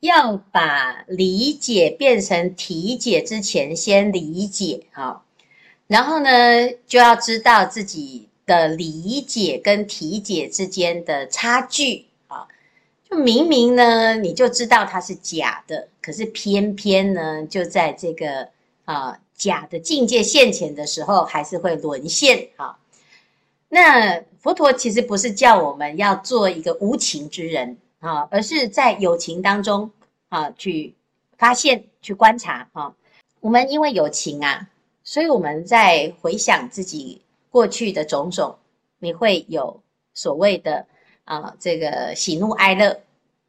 要把理解变成体解之前，先理解哈，然后呢，就要知道自己的理解跟体解之间的差距啊。就明明呢，你就知道它是假的，可是偏偏呢，就在这个啊假的境界现前的时候，还是会沦陷啊。那佛陀其实不是叫我们要做一个无情之人。啊，而是在有情当中啊，去发现、去观察啊。我们因为有情啊，所以我们在回想自己过去的种种，你会有所谓的啊，这个喜怒哀乐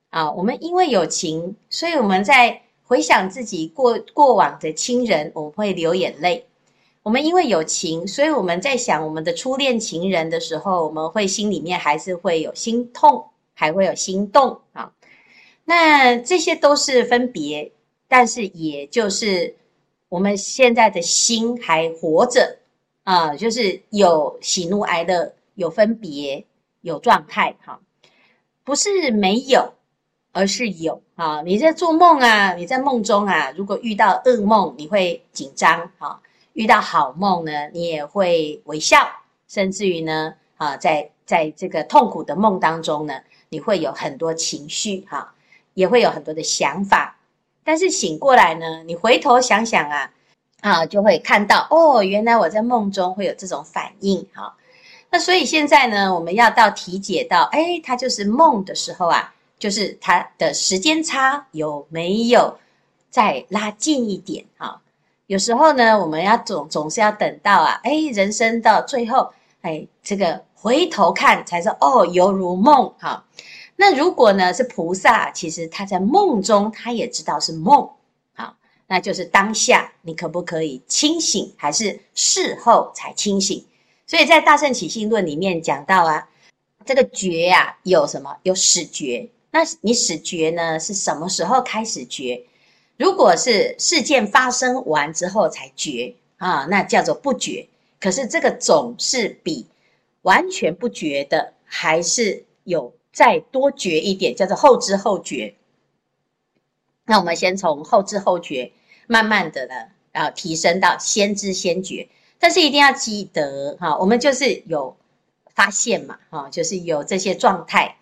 啊。我们因为有情，所以我们在回想自己过过往的亲人，我们会流眼泪。我们因为有情，所以我们在想我们的初恋情人的时候，我们会心里面还是会有心痛。还会有心动啊，那这些都是分别，但是也就是我们现在的心还活着啊，就是有喜怒哀乐，有分别，有状态哈，不是没有，而是有啊。你在做梦啊，你在梦中啊，如果遇到噩梦，你会紧张啊；遇到好梦呢，你也会微笑，甚至于呢啊，在在这个痛苦的梦当中呢。你会有很多情绪哈，也会有很多的想法，但是醒过来呢，你回头想想啊，啊，就会看到哦，原来我在梦中会有这种反应哈。那所以现在呢，我们要到体解到，哎，它就是梦的时候啊，就是它的时间差有没有再拉近一点哈？有时候呢，我们要总总是要等到啊，哎，人生到最后，哎，这个。回头看才说哦，犹如梦哈。那如果呢是菩萨，其实他在梦中他也知道是梦，好，那就是当下你可不可以清醒，还是事后才清醒？所以在《大圣起信论》里面讲到啊，这个觉啊有什么？有始觉。那你始觉呢是什么时候开始觉？如果是事件发生完之后才觉啊，那叫做不觉。可是这个总是比。完全不觉的，还是有再多觉一点，叫做后知后觉。那我们先从后知后觉，慢慢的呢，啊，提升到先知先觉。但是一定要记得哈，我们就是有发现嘛，哈，就是有这些状态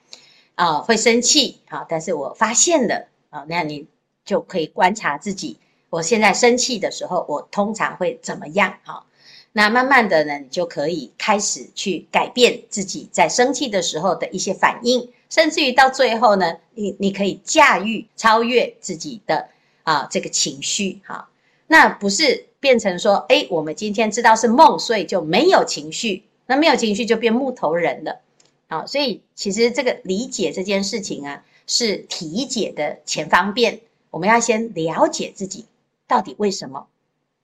啊，会生气啊，但是我发现了啊，那你就可以观察自己，我现在生气的时候，我通常会怎么样？哈。那慢慢的呢，你就可以开始去改变自己在生气的时候的一些反应，甚至于到最后呢，你你可以驾驭、超越自己的啊这个情绪哈。那不是变成说，哎，我们今天知道是梦，所以就没有情绪，那没有情绪就变木头人了。好，所以其实这个理解这件事情啊，是体解的前方便。我们要先了解自己到底为什么。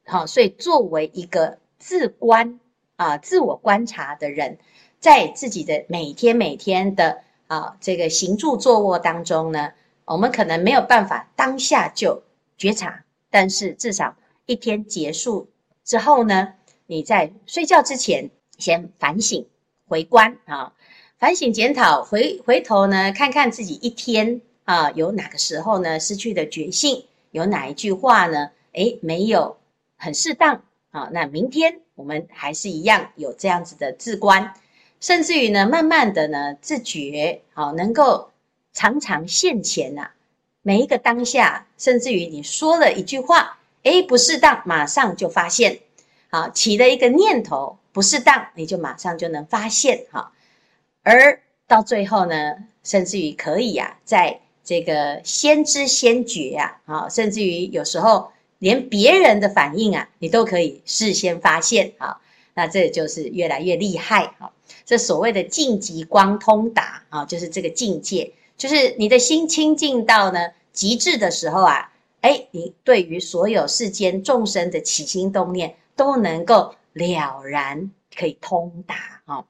好，所以作为一个。自观啊，自我观察的人，在自己的每天每天的啊这个行住坐卧当中呢，我们可能没有办法当下就觉察，但是至少一天结束之后呢，你在睡觉之前先反省回观啊，反省检讨，回回头呢看看自己一天啊有哪个时候呢失去的觉性，有哪一句话呢，诶没有很适当。啊，那明天我们还是一样有这样子的自观，甚至于呢，慢慢的呢，自觉好，能够常常现前呐，每一个当下，甚至于你说了一句话，诶，不适当，马上就发现，好，起了一个念头不适当，你就马上就能发现哈，而到最后呢，甚至于可以呀，在这个先知先觉呀，啊，甚至于有时候。连别人的反应啊，你都可以事先发现啊，那这就是越来越厉害啊。这所谓的净极光通达啊，就是这个境界，就是你的心清净到呢极致的时候啊，哎，你对于所有世间众生的起心动念都能够了然，可以通达啊。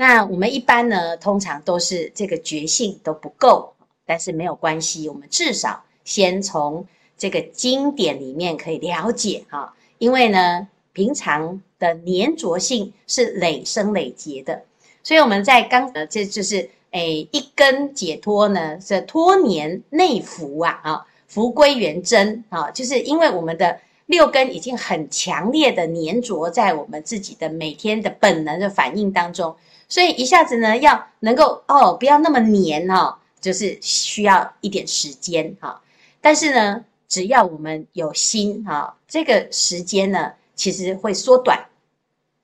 那我们一般呢，通常都是这个觉性都不够，但是没有关系，我们至少先从。这个经典里面可以了解哈，因为呢，平常的粘着性是累生累劫的。所以我们在刚呃，这就是诶一根解脱呢，是脱粘内伏啊，啊，伏归元真啊，就是因为我们的六根已经很强烈的粘着在我们自己的每天的本能的反应当中，所以一下子呢要能够哦不要那么粘哈，就是需要一点时间哈。但是呢，只要我们有心哈，这个时间呢其实会缩短。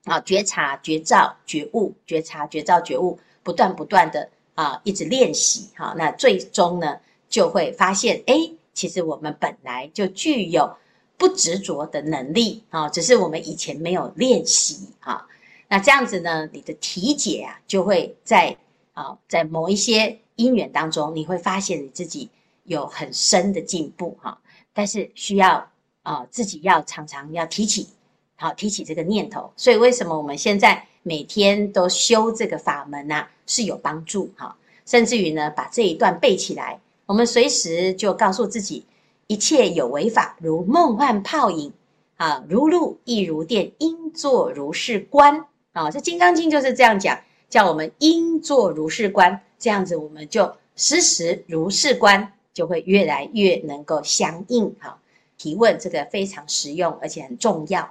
啊，觉察、觉照、觉悟，觉察、觉照、觉悟，不断不断的啊，一直练习哈，那最终呢，就会发现，哎，其实我们本来就具有不执着的能力啊，只是我们以前没有练习啊。那这样子呢，你的体解啊，就会在啊，在某一些因缘当中，你会发现你自己有很深的进步哈。但是需要啊，自己要常常要提起。好，提起这个念头，所以为什么我们现在每天都修这个法门呢、啊？是有帮助哈，甚至于呢，把这一段背起来，我们随时就告诉自己：一切有为法，如梦幻泡影啊，如露亦如电，应作如是观啊。这《金刚经》就是这样讲，叫我们应作如是观，这样子我们就时时如是观，就会越来越能够相应哈。提问这个非常实用，而且很重要。